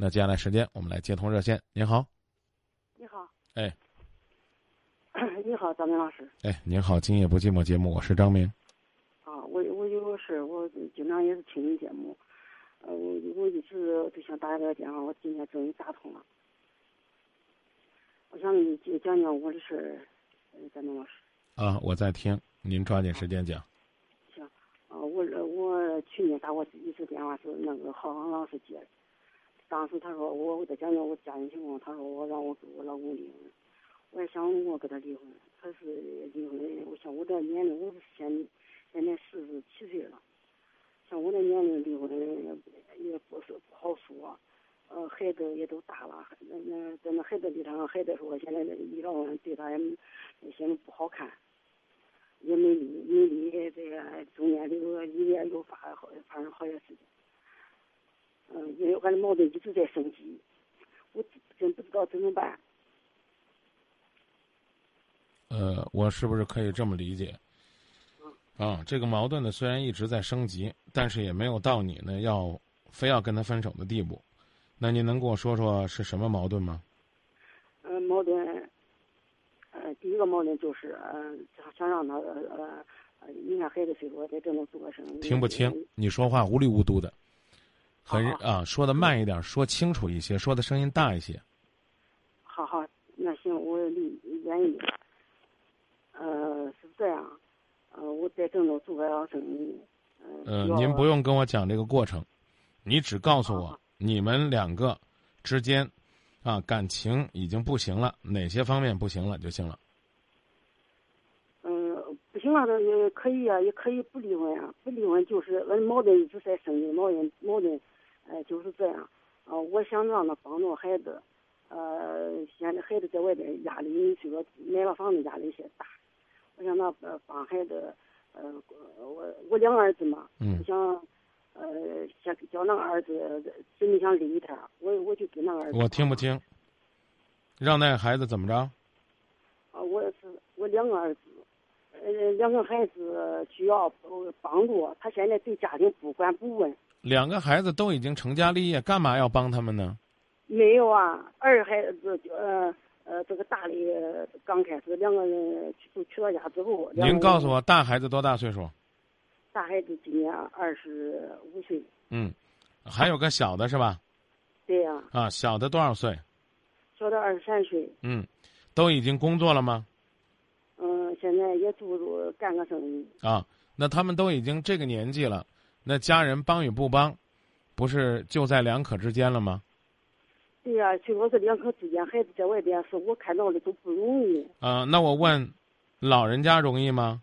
那接下来时间我们来接通热线。您好，你好，哎，你好，张明老师。哎，您好，今夜不寂寞节目，我是张明。啊，我我有个事，我经常也是听你节目，呃，我我一直就想打这个电话，我今天终于打通了。我想你讲讲我的事儿，张明老师。啊，我在听，您抓紧时间讲。行，啊，我我去年打过一次电话，是那个郝航老师接的。当时他说我我在讲讲我家庭情况，他说我让我跟我老公离婚，我也想我跟他离婚，他是离婚，我想我这年龄我是现现在四十七岁了，像我这年龄离婚也不是不好说，呃，孩子也都大了，那那在那孩子里头，孩子说现在李老问对他也现在不好看，也没离没离，这个中间这个一年又发好发生好些事情。嗯，因为俺的矛盾一直在升级，我真不知道怎么办。是不是可以这么理解？啊，这个矛盾呢，虽然一直在升级，但是也没有到你呢要非要跟他分手的地步。那您能跟我说说是什么矛盾吗？嗯，矛盾，呃，第一个矛盾就是，呃，想让他，呃呃，你看孩子岁数在这能做个生意。听不清，你说话无里无嘟的。很啊，说的慢一点，说清楚一些，说的声音大一些。好好，那行，我愿意。呃，是这样，呃，我在郑州做个生意。嗯，您不用跟我讲这个过程，你只告诉我你们两个之间啊感情已经不行了，哪些方面不行了就行了。嗯，不行了，那也可以啊，也可以不离婚啊，不离婚就是俺矛盾一直在升级，矛盾矛盾。呃，就是这样，啊，我想让他帮助孩子，呃，现在孩子在外边压力，这个买了房子压力有些大，我想他呃帮孩子，呃，我我两个儿子嘛，我想，呃，想叫那个儿子真的想离他，我我就给那个儿子。我听不清。让那个孩子怎么着？啊，我是我两个儿子，呃，两个孩子需要帮助，他现在对家庭不管不问。两个孩子都已经成家立业，干嘛要帮他们呢？没有啊，二孩子呃呃，这个大的刚开始两个人都娶到家之后。您告诉我，大孩子多大岁数？大孩子今年二十五岁。嗯，还有个小的是吧？对呀。啊，小的多少岁？小的二十三岁。嗯，都已经工作了吗？嗯，现在也做做干个生意。啊，那他们都已经这个年纪了。那家人帮与不帮，不是就在两可之间了吗？对呀，就说是两口之间，孩子在外边，是我看到的都不容易。啊，那我问，老人家容易吗？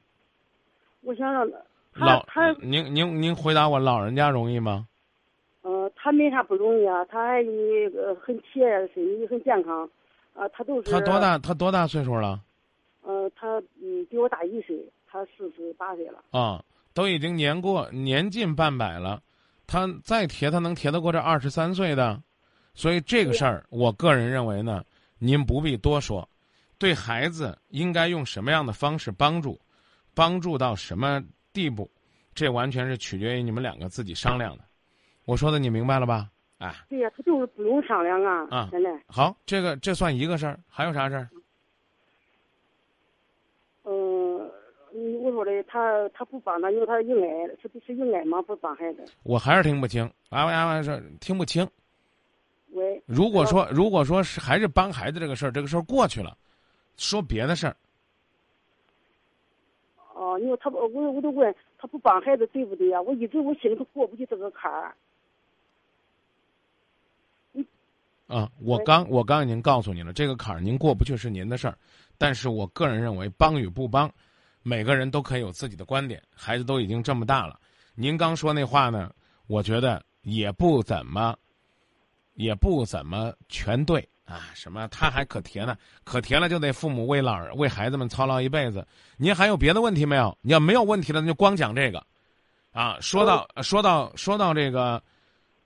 我想让老他您您您回答我，老人家容易吗？呃，他没啥不容易啊，他还呃很体面，身体很健康，啊，他都是。他多大？他多大岁数了？呃，他嗯比我大一岁，他四十八岁了。啊。都已经年过年近半百了，他再贴他能贴得过这二十三岁的，所以这个事儿，我个人认为呢，您不必多说，对孩子应该用什么样的方式帮助，帮助到什么地步，这完全是取决于你们两个自己商量的。我说的你明白了吧？哎，对呀，他就是不用商量啊。啊，现在好，这个这算一个事儿，还有啥事儿？我说的，他他不帮他，因为他应该是不是应该吗？不帮孩子。我还是听不清，啊啊啊！说听不清。喂。如果说如果说是还是帮孩子这个事儿，这个事儿过去了，说别的事儿。哦，因为他我我都问他不帮孩子对不对呀？我一直我心里头过不去这个坎儿。啊，我刚我刚已经告诉你了，这个坎儿您过不去是您的事儿，但是我个人认为帮与不帮。每个人都可以有自己的观点，孩子都已经这么大了，您刚说那话呢，我觉得也不怎么，也不怎么全对啊。什么他还可甜呢？可甜了就得父母为老为孩子们操劳一辈子。您还有别的问题没有？你要没有问题了，那就光讲这个，啊，说到说到说到这个，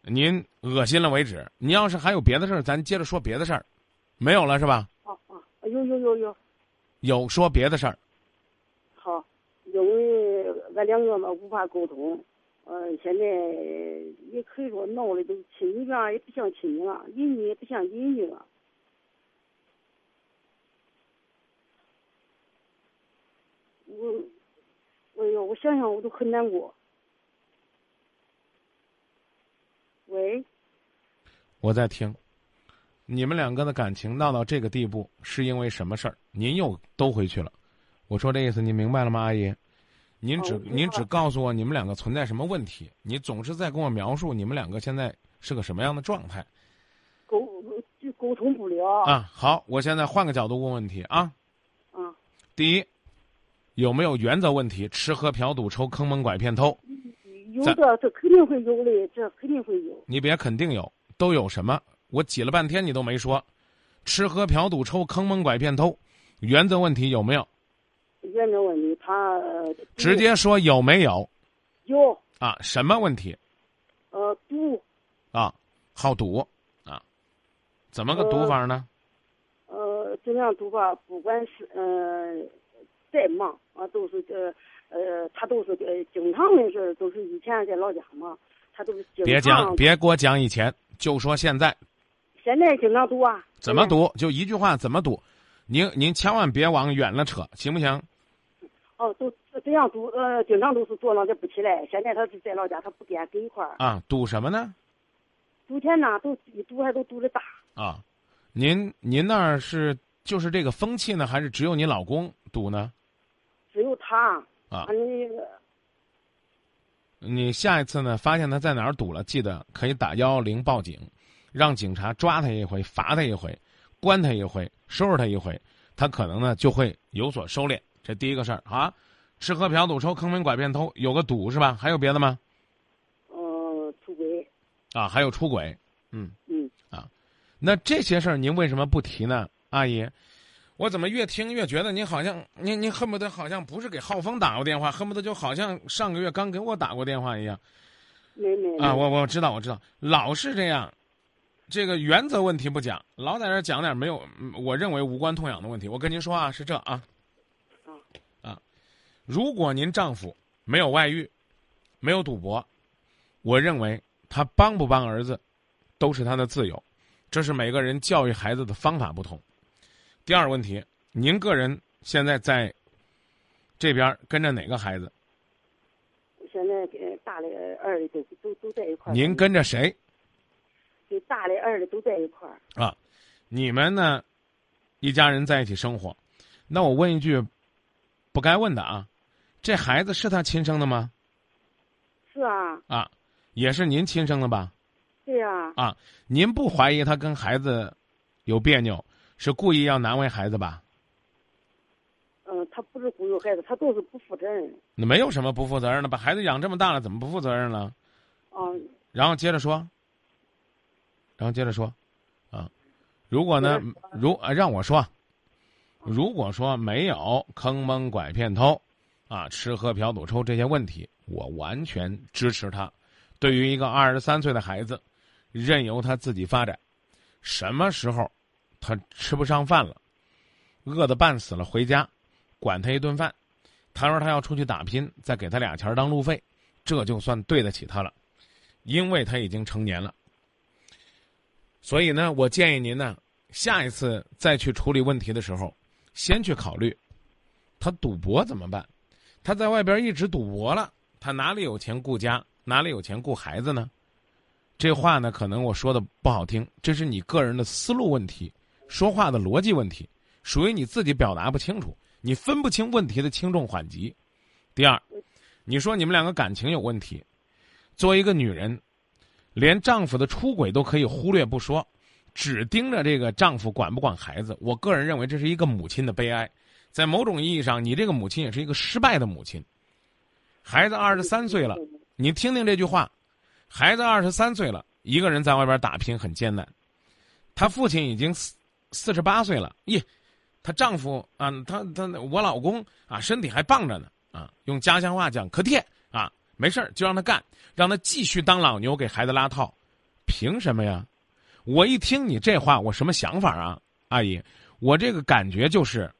您恶心了为止。您要是还有别的事儿，咱接着说别的事儿，没有了是吧？哦哦，有有有有，有说别的事儿。好因为俺两个嘛无法沟通，呃，现在也可以说闹的都亲戚吧，也不像亲戚了，邻居也不像邻居了。我，哎呦，我想想我都很难过。喂，我在听。你们两个的感情闹到这个地步，是因为什么事儿？您又都回去了。我说这意思，你明白了吗，阿姨？您只、您只告诉我你们两个存在什么问题，你总是在跟我描述你们两个现在是个什么样的状态沟就沟通不了。啊？好，我现在换个角度问问题啊。啊，第一，有没有原则问题？吃喝嫖赌抽坑蒙拐骗偷？有的这肯定会有的，这肯定会有。你别肯定有，都有什么？我挤了半天你都没说，吃喝嫖赌抽坑蒙拐骗偷，原则问题有没有？原则问题，他呃直接说有没有有啊？什么问题呃赌啊？好赌啊？怎么个赌法呢？呃怎样赌法，不管是呃再忙啊，都是呃呃他都是呃经常的事儿，都是以前在老家嘛，他都是经别讲，别给我讲以前，就说现在现在经常赌啊。怎么赌？就一句话，怎么赌？您您千万别往远了扯，行不行？哦，都这样赌，呃，经常都是坐那就不起来。现在他是在老家，他不给俺给一块儿。啊，赌什么呢？赌钱呢，都一赌还都赌的大。啊，您您那儿是就是这个风气呢，还是只有你老公赌呢？只有他啊俺那个你下一次呢，发现他在哪儿赌了，记得可以打幺幺零报警，让警察抓他一回，罚他一回，关他一回，收拾他一回，他可能呢就会有所收敛。这第一个事儿啊，吃喝嫖赌抽坑蒙拐骗偷，有个赌是吧？还有别的吗？呃出轨，啊，还有出轨，嗯，嗯啊，那这些事儿您为什么不提呢，阿姨？我怎么越听越觉得您好像您您恨不得好像不是给浩峰打过电话，恨不得就好像上个月刚给我打过电话一样。没没啊，我我知道，我知道，老是这样，这个原则问题不讲，老在这儿讲点没有，嗯我认为无关痛痒的问题。我跟您说啊，是这啊，啊，如果您丈夫没有外遇，没有赌博，我认为他帮不帮儿子，都是他的自由，这是每个人教育孩子的方法不同。第二个问题，您个人现在在这边跟着哪个孩子？现在给大的二的都都都在一块儿。您跟着谁？给大的二的都在一块儿。啊，你们呢，一家人在一起生活，那我问一句不该问的啊，这孩子是他亲生的吗？是啊，啊，也是您亲生的吧？对呀、啊，您不怀疑他跟孩子有别扭，是故意要难为孩子吧？嗯、他不是忽悠孩子，他都是不负责任。那没有什么不负责任的，把孩子养这么大了，怎么不负责任了？嗯、然后接着说，然后接着说，啊，如果呢，如啊让我说，如果说没有坑蒙拐骗偷，啊，吃喝嫖赌抽这些问题，我完全支持他。对于一个二十三岁的孩子，任由他自己发展，什么时候他吃不上饭了，饿得半死了，回家管他一顿饭，他说他要出去打拼，再给他俩钱当路费，这就算对得起他了。因为他已经成年了。所以呢，我建议您呢，下一次再去处理问题的时候，先去考虑，他赌博怎么办？他在外边一直赌博了，他哪里有钱顾家，哪里有钱顾孩子呢？这话呢，可能我说的不好听，这是你个人的思路问题，说话的逻辑问题，属于你自己表达不清楚，你分不清问题的轻重缓急。第二，你说你们两个感情有问题，作为一个女人，连丈夫的出轨都可以忽略不说，只盯着这个丈夫管不管孩子。我个人认为这是一个母亲的悲哀，在某种意义上，你这个母亲也是一个失败的母亲。孩子二十三岁了，你听听这句话：孩子二十三岁了，一个人在外边打拼很艰难。她父亲已经四四十八岁了，咦，她丈夫啊，她她我老公啊，身体还棒着呢啊，用家乡话讲可贴啊，没事儿就让他干，让他继续当老牛给孩子拉套，凭什么呀？我一听你这话，我什么想法啊，阿姨？我这个感觉就是，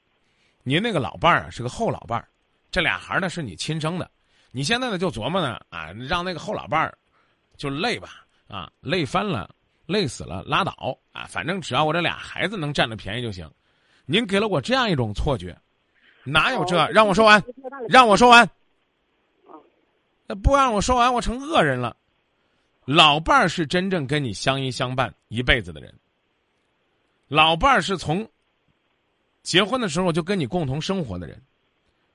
您那个老伴儿啊是个后老伴儿，这俩孩儿呢是你亲生的，你现在呢就琢磨呢啊，让那个后老伴儿就累吧啊，累翻了，累死了拉倒啊，反正只要我这俩孩子能占着便宜就行。您给了我这样一种错觉，哪有这？让我说完，让我说完。那不让我说完，我成恶人了。老伴儿是真正跟你相依相伴一辈子的人。老伴儿是从结婚的时候就跟你共同生活的人，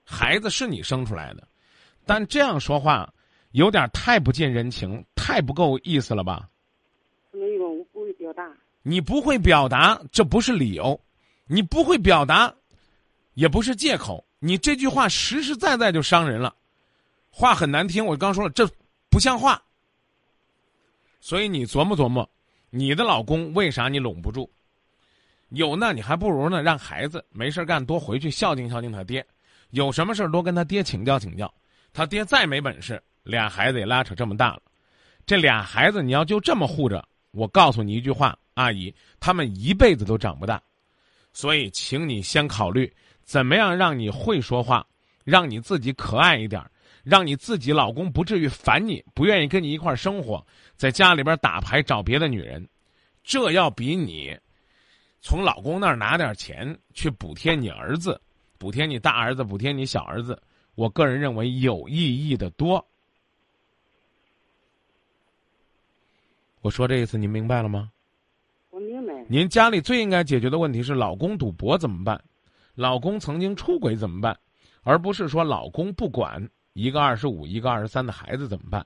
孩子是你生出来的，但这样说话有点太不近人情，太不够意思了吧？没有，我不会表达。你不会表达，这不是理由；你不会表达，也不是借口。你这句话实实在在就伤人了，话很难听。我刚说了，这不像话。所以你琢磨琢磨，你的老公为啥你拢不住？有那你还不如呢，让孩子没事干多回去孝敬孝敬他爹，有什么事多跟他爹请教请教。他爹再没本事，俩孩子也拉扯这么大了，这俩孩子你要就这么护着，我告诉你一句话，阿姨，他们一辈子都长不大。所以，请你先考虑怎么样让你会说话，让你自己可爱一点。让你自己老公不至于烦你，不愿意跟你一块儿生活，在家里边打牌找别的女人，这要比你从老公那儿拿点钱去补贴你儿子、补贴你大儿子、补贴你小儿子，我个人认为有意义的多。我说这意思您明白了吗？我明白。您家里最应该解决的问题是老公赌博怎么办？老公曾经出轨怎么办？而不是说老公不管。一个二十五，一个二十三的孩子怎么办？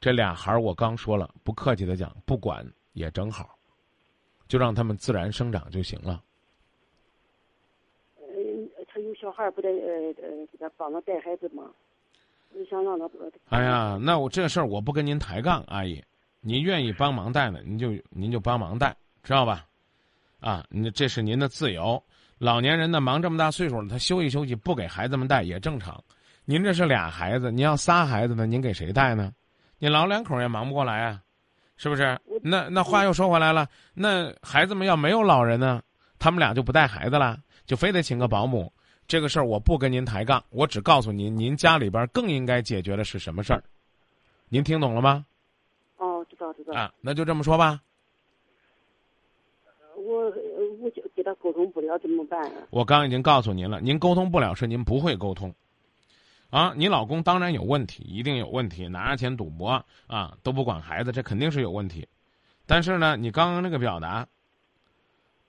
这俩孩儿我刚说了，不客气的讲，不管也正好，就让他们自然生长就行了。嗯，他有小孩不得呃呃给他帮着带孩子吗？你想让他？哎呀，那我这事儿我不跟您抬杠，阿姨，您愿意帮忙带呢，您就您就帮忙带，知道吧？啊，你这是您的自由。老年人呢，忙这么大岁数了，他休息休息，不给孩子们带也正常。您这是俩孩子，您要仨孩子呢，您给谁带呢？你老两口也忙不过来啊，是不是？那那话又说回来了，那孩子们要没有老人呢，他们俩就不带孩子了，就非得请个保姆。这个事儿我不跟您抬杠，我只告诉您，您家里边更应该解决的是什么事儿？您听懂了吗？哦，知道知道。啊，那就这么说吧。我。我就给他沟通不了怎么办？我刚已经告诉您了，您沟通不了是您不会沟通，啊，你老公当然有问题，一定有问题，拿着钱赌博啊，都不管孩子，这肯定是有问题。但是呢，你刚刚那个表达，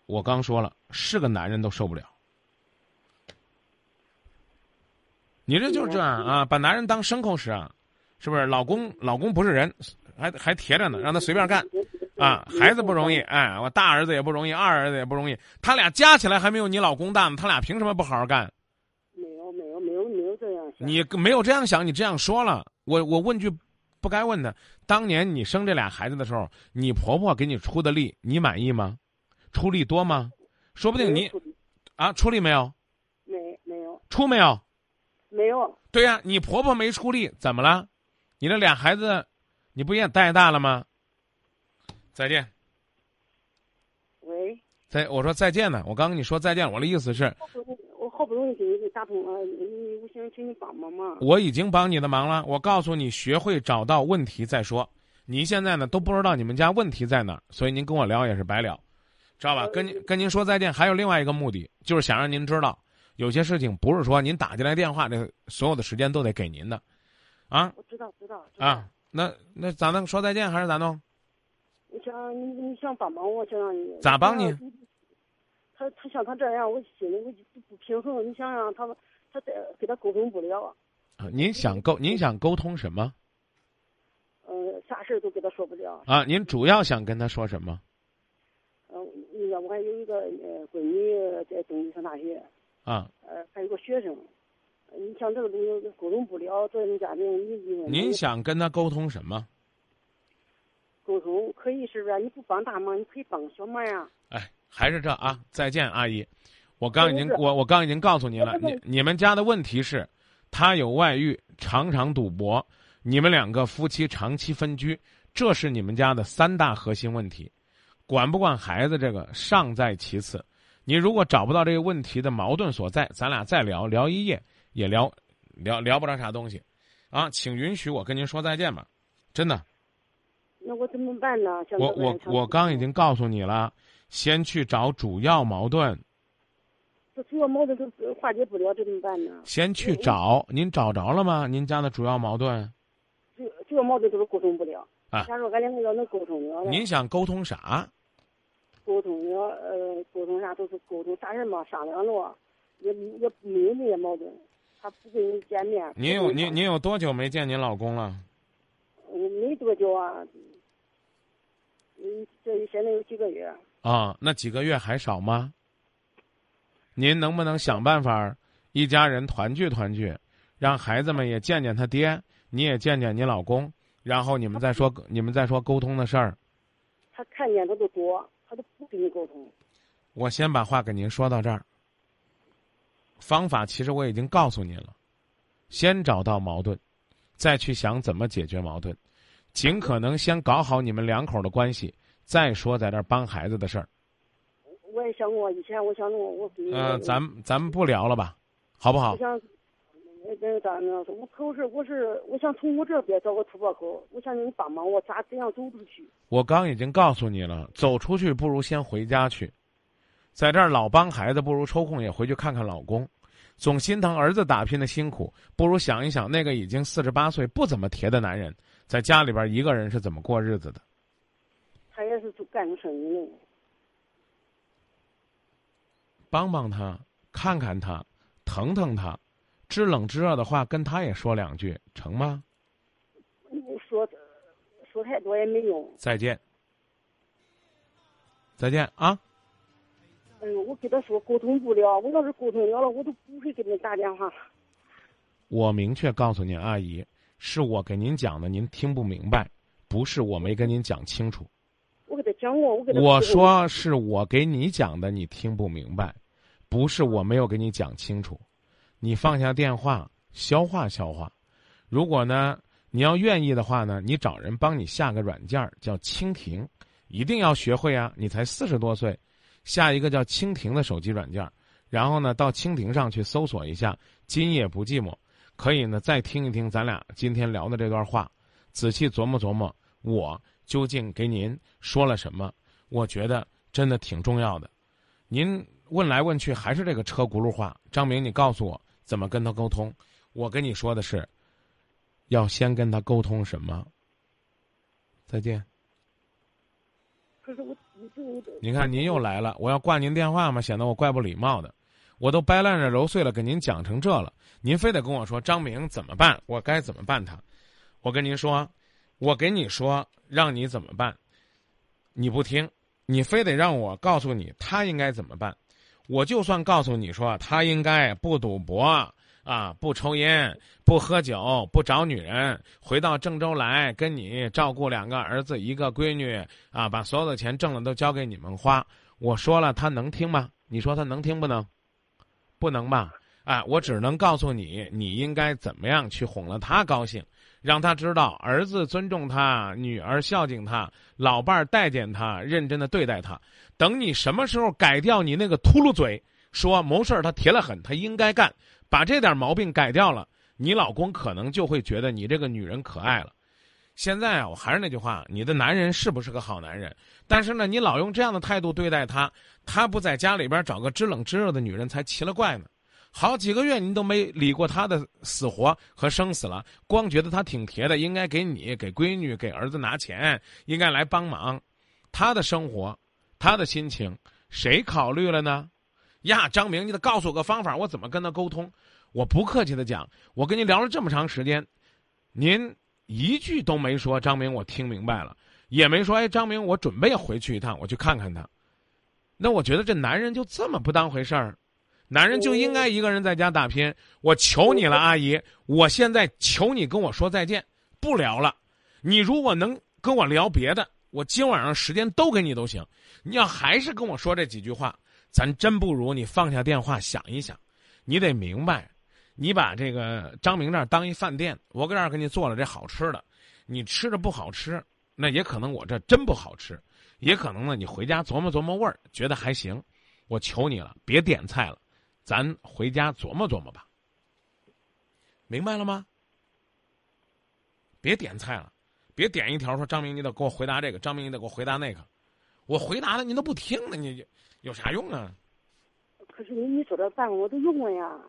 我刚说了，是个男人都受不了。你这就是这样啊，把男人当牲口使啊，是不是？老公，老公不是人，还还贴着呢，让他随便干。啊，孩子不容易，哎，我大儿子也不容易，二儿子也不容易，他俩加起来还没有你老公大呢，他俩凭什么不好好干？没有，没有，没有，没有这样想。你没有这样想，你这样说了，我我问句不该问的，当年你生这俩孩子的时候，你婆婆给你出的力，你满意吗？出力多吗？说不定你啊，出力没有？没，没有。出没有？没有。对呀，你婆婆没出力，怎么了？你那俩孩子，你不也带大了吗？再见。喂。再我说再见呢，我刚跟你说再见，我的意思是。我好不容易给你给打通了，你我想请你帮帮忙。我已经帮你的忙了，我告诉你，学会找到问题再说。你现在呢都不知道你们家问题在哪儿，所以您跟我聊也是白聊，知道吧？跟您跟您说再见，还有另外一个目的，就是想让您知道，有些事情不是说您打进来电话，这所有的时间都得给您的，啊。我知道，知道。啊，那那咋弄？说再见还是咋弄？你想你你想帮帮我，想让你咋帮你？他他像他这样，我心里我就不平衡。你想想他他在跟他沟通不了。啊，您想沟您想沟通什么？呃，啥事都跟他说不了。啊，您主要想跟他说什么？嗯，你看我还有一个呃闺女在东北上大学。啊。呃，还有个学生，你像这个东西沟通不了，这种家庭你你。您想跟他沟通什么？沟通可以是不是？你不帮大忙，你可以帮小忙呀。哎，还是这啊！再见，阿姨。我刚已经我我刚已经告诉您了，你你们家的问题是，他有外遇，常常赌博，你们两个夫妻长期分居，这是你们家的三大核心问题。管不管孩子这个尚在其次，你如果找不到这个问题的矛盾所在，咱俩再聊聊一夜也聊聊聊不着啥东西，啊，请允许我跟您说再见吧，真的。那我怎么办呢？我我我刚已经告诉你了，先去找主要矛盾，这主要矛盾都化解不了，这怎么办呢？先去找。您找着了吗？您家的主要矛盾，主主要矛盾都是沟通不了。啊假如俺两个要能沟通了，您想沟通啥？沟通了，呃，沟通啥都是沟通啥人嘛，商量了，也也没有那些矛盾。他不跟你见面。您有您您有多久没见您老公了？我没多久啊，嗯，这现在有几个月。啊，那几个月还少吗？您能不能想办法，一家人团聚团聚，让孩子们也见见他爹，你也见见你老公，然后你们再说你们再说沟通的事儿。他看见他都躲，他都不跟你沟通。我先把话给您说到这儿。方法其实我已经告诉您了，先找到矛盾，再去想怎么解决矛盾，尽可能先搞好你们两口的关系，再说在这儿帮孩子的事儿。我也想过，以前我想过，我嗯。呃，咱咱们不聊了吧，好不好我？想，那那咋呢？我可是我是我想从我这边找个突破口，我想你帮忙，我咋怎样走出去？我刚已经告诉你了，走出去不如先回家去，在这儿老帮孩子，不如抽空也回去看看老公。总心疼儿子打拼的辛苦，不如想一想那个已经四十八岁不怎么铁的男人，在家里边一个人是怎么过日子的。他也是做干着生意的。帮帮他，看看他，疼疼他，知冷知热的话跟他也说两句，成吗？你说说太多也没用。再见，再见啊！哎呦，我跟他说沟通不了，我要是沟通了了，我都不会给你打电话。我明确告诉您，阿姨，是我给您讲的，您听不明白，不是我没跟您讲清楚。讲过，我给他。我说是我给你讲的，你听不明白，不是我没有给你讲清楚。你放下电话，消化消化。如果呢，你要愿意的话呢，你找人帮你下个软件儿叫蜻蜓，一定要学会啊！你才四十多岁，下一个叫蜻蜓的手机软件儿，然后呢，到蜻蜓上去搜索一下“今夜不寂寞”，可以呢再听一听咱俩今天聊的这段话，仔细琢磨琢磨，我究竟给您说了什么？我觉得真的挺重要的。您问来问去还是这个车轱辘话，张明，你告诉我怎么跟他沟通？我跟你说的是，要先跟他沟通什么？再见。可是我，我您看您又来了，我要挂您电话嘛，显得我怪不礼貌的。我都掰烂着揉碎了给您讲成这了，您非得跟我说张明怎么办？我该怎么办他？我跟您说，我给你说让你怎么办，你不听，你非得让我告诉你他应该怎么办。我就算告诉你说他应该不赌博啊，不抽烟，不喝酒，不找女人，回到郑州来跟你照顾两个儿子一个闺女啊，把所有的钱挣了都交给你们花。我说了，他能听吗？你说他能听不能？不能吧？啊，我只能告诉你，你应该怎么样去哄了他高兴，让他知道儿子尊重他，女儿孝敬他，老伴儿待见他，认真的对待他。等你什么时候改掉你那个秃噜嘴，说谋事儿他铁了狠，他应该干，把这点毛病改掉了，你老公可能就会觉得你这个女人可爱了。现在啊，我还是那句话，你的男人是不是个好男人？但是呢，你老用这样的态度对待他，他不在家里边找个知冷知热的女人才奇了怪呢。好几个月您都没理过他的死活和生死了，光觉得他挺铁的，应该给你、给闺女、给儿子拿钱，应该来帮忙。他的生活，他的心情，谁考虑了呢？呀，张明，你得告诉我个方法，我怎么跟他沟通？我不客气的讲，我跟您聊了这么长时间，您一句都没说。张明，我听明白了，也没说。哎，张明，我准备回去一趟，我去看看他。那我觉得这男人就这么不当回事儿。男人就应该一个人在家打拼。我求你了，阿姨，我现在求你跟我说再见，不聊了。你如果能跟我聊别的，我今晚上时间都给你都行。你要还是跟我说这几句话，咱真不如你放下电话想一想。你得明白，你把这个张明这儿当一饭店，我搁这儿给你做了这好吃的，你吃着不好吃，那也可能我这真不好吃，也可能呢你回家琢磨琢磨味儿，觉得还行。我求你了，别点菜了。咱回家琢磨琢磨吧。明白了吗？别点菜了，别点一条说张明，你得给我回答这个，张明你得给我回答那个，我回答了您都不听呢，你有啥用啊？可是你你说的办法我都用了呀。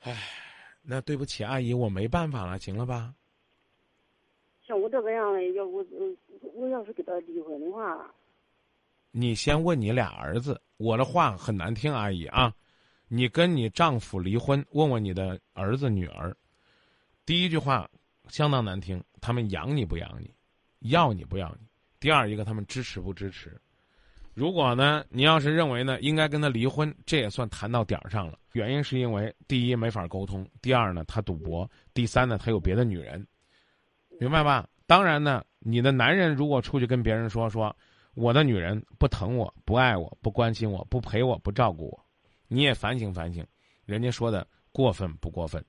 唉，那对不起，阿姨，我没办法了，行了吧？像我这个样的，要我我我要是给他离婚的话，你先问你俩儿子，我的话很难听，阿姨啊，你跟你丈夫离婚，问问你的儿子女儿，第一句话相当难听，他们养你不养你，要你不要你。第二一个，他们支持不支持？如果呢，你要是认为呢，应该跟他离婚，这也算谈到点儿上了。原因是因为第一没法沟通，第二呢他赌博，第三呢他有别的女人。明白吧？当然呢，你的男人如果出去跟别人说说，我的女人不疼我、不爱我、不关心我、不陪我、不照顾我，你也反省反省，人家说的过分不过分？